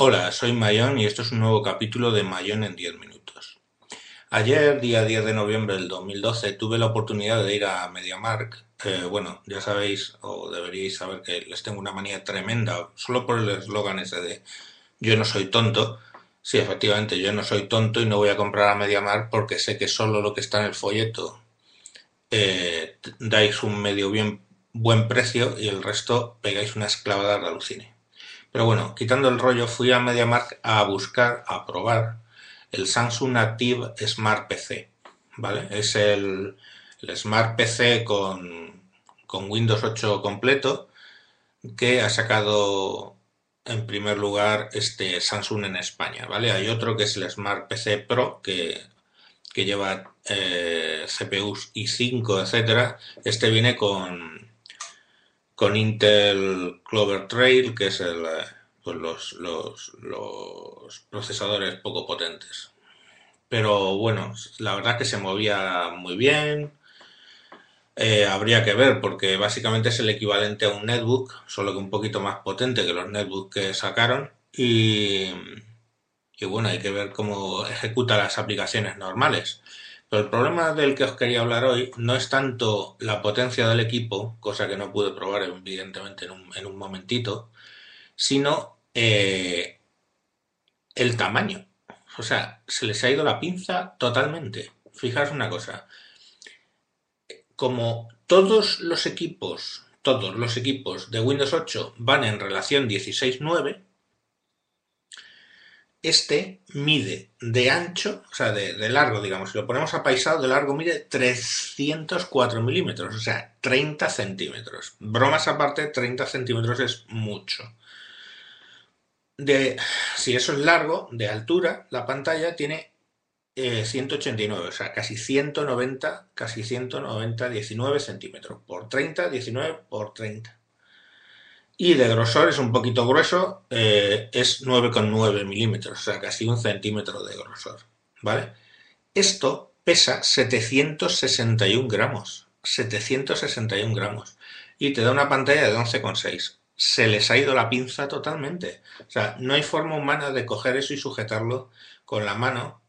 Hola, soy Mayón y esto es un nuevo capítulo de Mayón en 10 minutos. Ayer, día 10 de noviembre del 2012, tuve la oportunidad de ir a MediaMark. Eh, bueno, ya sabéis, o deberíais saber que les tengo una manía tremenda, solo por el eslogan ese de yo no soy tonto. Sí, efectivamente, yo no soy tonto y no voy a comprar a MediaMark porque sé que solo lo que está en el folleto eh, dais un medio bien buen precio y el resto pegáis una esclavada de alucine. Pero bueno, quitando el rollo, fui a MediaMarkt a buscar, a probar el Samsung Active Smart PC. ¿Vale? Es el, Smart PC con, con Windows 8 completo que ha sacado en primer lugar este Samsung en España, ¿vale? Hay otro que es el Smart PC Pro que, que lleva eh, CPUs i5, etcétera. Este viene con con Intel Clover Trail, que es el, eh, pues los, procesadores poco potentes. Pero bueno, la verdad que se movía muy bien. Eh, habría que ver porque básicamente es el equivalente a un netbook, solo que un poquito más potente que los netbooks que sacaron. Y, y bueno, hay que ver cómo ejecuta las aplicaciones normales. El problema del que os quería hablar hoy no es tanto la potencia del equipo, cosa que no pude probar evidentemente en un, en un momentito, sino eh, el tamaño. O sea, se les ha ido la pinza totalmente. Fijaros una cosa. Como todos los equipos, todos los equipos de Windows 8 van en relación 16.9, este mide de ancho, o sea, de, largo, digamos, si lo ponemos apaisado, de largo mide 304 milímetros, o sea, 30 centímetros. Bromas aparte, 30 centímetros es mucho. Si eso es largo, de altura, la pantalla tiene 189, eh, o sea, casi 190, casi 190, 19 centímetros. Por 30, 19 por 30 y de grosor es un poquito grueso, eh, es 9,9 milímetros, o sea, casi un centímetro de grosor, ¿vale? Esto pesa 761 gramos, 761 gramos, y te da una pantalla de 11,6. Se les ha ido la pinza totalmente. O sea, no hay forma humana de coger eso y sujetarlo con la mano.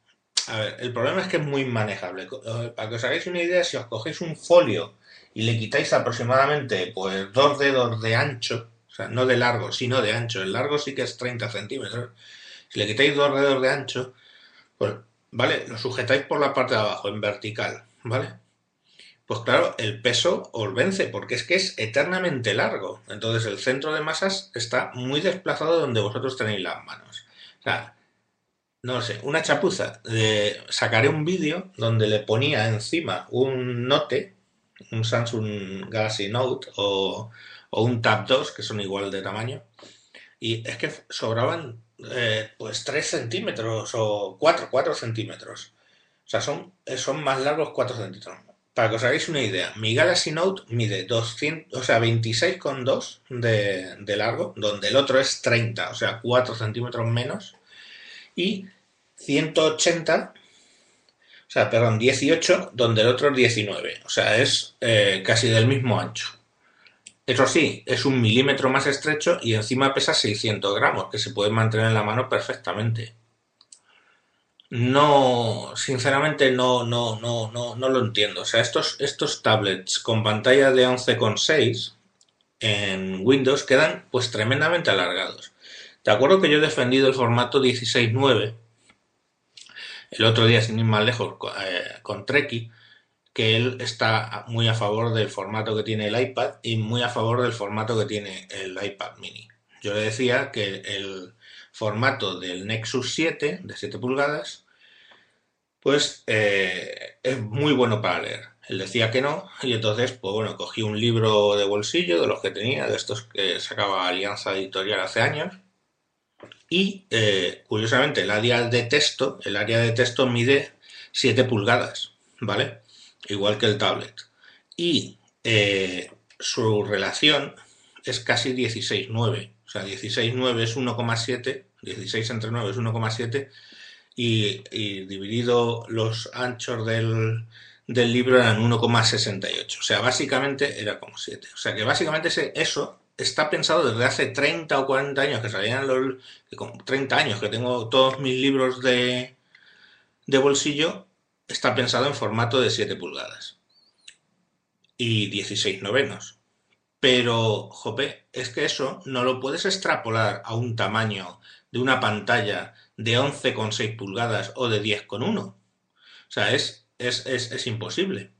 A ver, el problema es que es muy manejable. Eh, para que os hagáis una idea, si os cogéis un folio y le quitáis aproximadamente pues dos dedos de ancho, no de largo, sino de ancho. El largo sí que es 30 centímetros. Si le quitáis dos dedos de ancho, pues, ¿vale? Lo sujetáis por la parte de abajo, en vertical, ¿vale? Pues claro, el peso os vence, porque es que es eternamente largo. Entonces el centro de masas está muy desplazado donde vosotros tenéis las manos. O sea, no sé, una chapuza. De, sacaré un vídeo donde le ponía encima un Note, un Samsung Galaxy Note o o un Tab 2, que son igual de tamaño. Y es que sobraban eh, pues 3 centímetros o 4, 4 centímetros. O sea, son, son más largos 4 centímetros. Para que os hagáis una idea, mi Galaxy Note mide 200, o sea, 26,2 de, de largo, donde el otro es 30, o sea, 4 centímetros menos. Y 180 o sea, perdón, 18, donde el otro es 19. O sea, es eh, casi del mismo ancho. Eso sí, es un milímetro más estrecho y encima pesa 600 gramos, que se puede mantener en la mano perfectamente. No, sinceramente no, no, no, no, no lo entiendo. O sea, estos, estos tablets con pantalla de 11,6 en Windows quedan pues tremendamente alargados. Te acuerdo que yo he defendido el formato 16.9 el otro día, sin ir más lejos, eh, con Treki, que él está muy a favor del formato que tiene el iPad y muy a favor del formato que tiene el iPad mini. Yo le decía que el formato del Nexus 7 de 7 pulgadas pues eh, es muy bueno para leer. Él decía que no y entonces pues bueno, cogí un libro de bolsillo de los que tenía, de estos que sacaba Alianza Editorial hace años y eh, curiosamente el área de texto, el área de texto mide 7 pulgadas, ¿vale? Igual que el tablet. Y eh, su relación es casi 16,9. O sea, 16,9 es 1,7, 16 entre 9 es 1,7 y, y, dividido los anchos del, del libro eran 1,68. O sea, básicamente era como 7. O sea, que básicamente eso está pensado desde hace 30 o 40 años que salían los... 30 años que tengo todos mis libros de, de bolsillo, está pensado en formato de 7 pulgadas y 16 novenos. Pero, jope, es que eso no lo puedes extrapolar a un tamaño de una pantalla de 11,6 pulgadas o de 10,1. O sea, es, es, es, es imposible.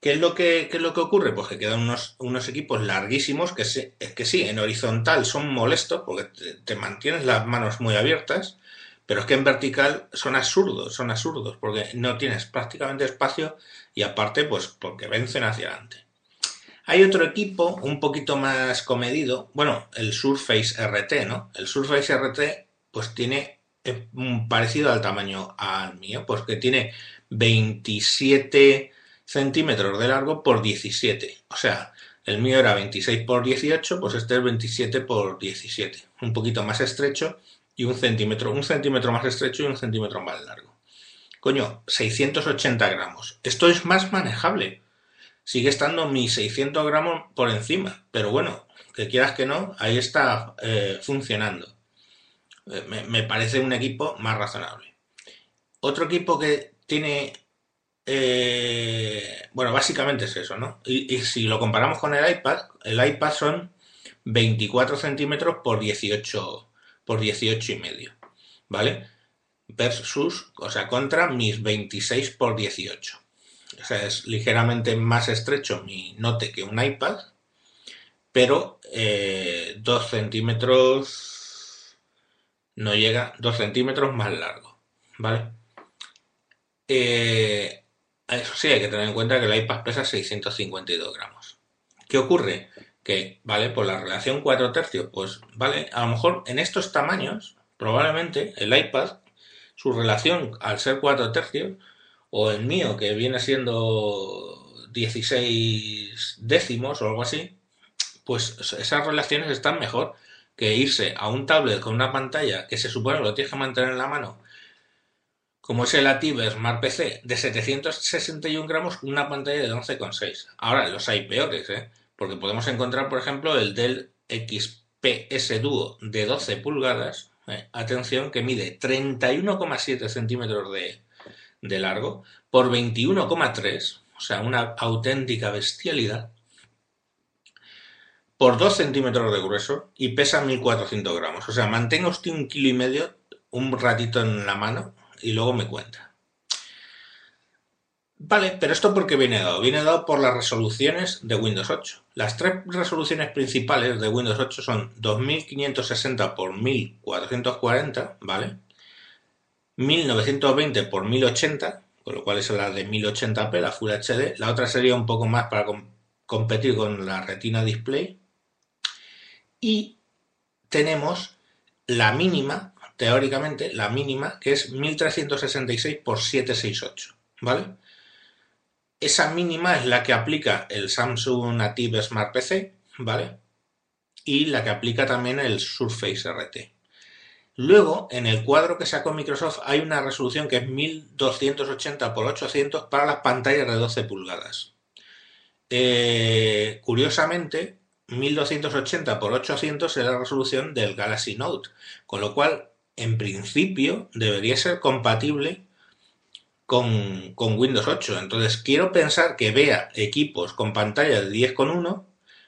¿Qué es lo que, es lo que ocurre? Pues que quedan unos, unos equipos larguísimos que, se, que sí, en horizontal son molestos porque te, te, mantienes las manos muy abiertas, pero es que en vertical son absurdos, son absurdos porque no tienes prácticamente espacio y aparte pues porque vencen hacia adelante. Hay otro equipo un poquito más comedido, bueno, el Surface RT, ¿no? El Surface RT pues tiene eh, parecido al tamaño al mío, pues que tiene 27 centímetros de largo por 17. O sea, el mío era 26 por 18, pues este es 27 por 17. Un poquito más estrecho y un centímetro, un centímetro más estrecho y un centímetro más largo. Coño, 680 gramos. Esto es más manejable. Sigue estando mis 600 gramos por encima, pero bueno, que quieras que no, ahí está eh, funcionando. Eh, me, parece un equipo más razonable. Otro equipo que tiene eh, bueno, básicamente es eso, ¿no? Y, y, si lo comparamos con el iPad, el iPad son 24 centímetros por 18, por 18 y medio, ¿vale? Versus, o sea, contra mis 26 por 18. O sea, es ligeramente más estrecho mi note que un iPad, pero eh, 2 centímetros no llega, 2 centímetros más largo, ¿vale? Eh, eso sí, hay que tener en cuenta que el iPad pesa 652 gramos. ¿Qué ocurre? Que, vale, por la relación 4 tercios, pues, vale, a lo mejor en estos tamaños, probablemente el iPad, su relación al ser 4 tercios, o el mío, que viene siendo 16 décimos o algo así, pues esas relaciones están mejor que irse a un tablet con una pantalla que se supone que lo tienes que mantener en la mano como es el ATIV Smart PC de 761 gramos una pantalla de 11,6. Ahora, los hay peores, ¿eh? Porque podemos encontrar, por ejemplo, el Dell XPS Duo de 12 pulgadas, ¿eh? atención, que mide 31,7 centímetros de, de largo por 21,3, o sea, una auténtica bestialidad, por 2 centímetros de grueso y pesa 1400 gramos. O sea, mantenga usted un kilo y medio un ratito en la mano y luego me cuenta. Vale, pero esto porque viene dado? Viene dado por las resoluciones de Windows 8. Las tres resoluciones principales de Windows 8 son 2560 x 1440, ¿vale? 1920 x 1080, con lo cual es la de 1080p, la Full HD. La otra sería un poco más para com competir con la Retina Display. Y tenemos la mínima teóricamente la mínima, que es 1366 por 768, ¿vale? Esa mínima es la que aplica el Samsung Native Smart PC, ¿vale? Y la que aplica también el Surface RT. Luego, en el cuadro que sacó Microsoft hay una resolución que es 1280 por 800 para las pantallas de 12 pulgadas. Eh, curiosamente, 1280 por 800 es la resolución del Galaxy Note, con lo cual en principio debería ser compatible con, con, Windows 8. Entonces quiero pensar que vea equipos con pantalla de 10,1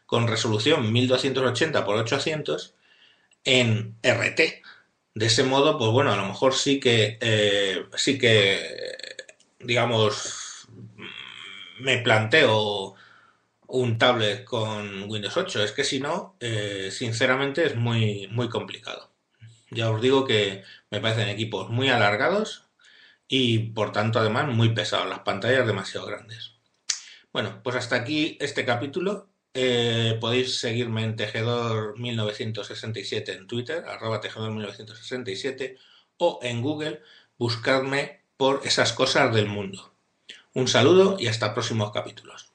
con resolución 1280 x 800 en RT. De ese modo, pues bueno, a lo mejor sí que eh, sí que digamos me planteo un tablet con Windows 8. Es que si no, eh, sinceramente es muy, muy complicado. Ya os digo que me parecen equipos muy alargados y por tanto además muy pesados, las pantallas demasiado grandes. Bueno, pues hasta aquí este capítulo. Eh, podéis seguirme en Tejedor1967 en Twitter, arroba Tejedor1967, o en Google, buscarme por esas cosas del mundo. Un saludo y hasta próximos capítulos.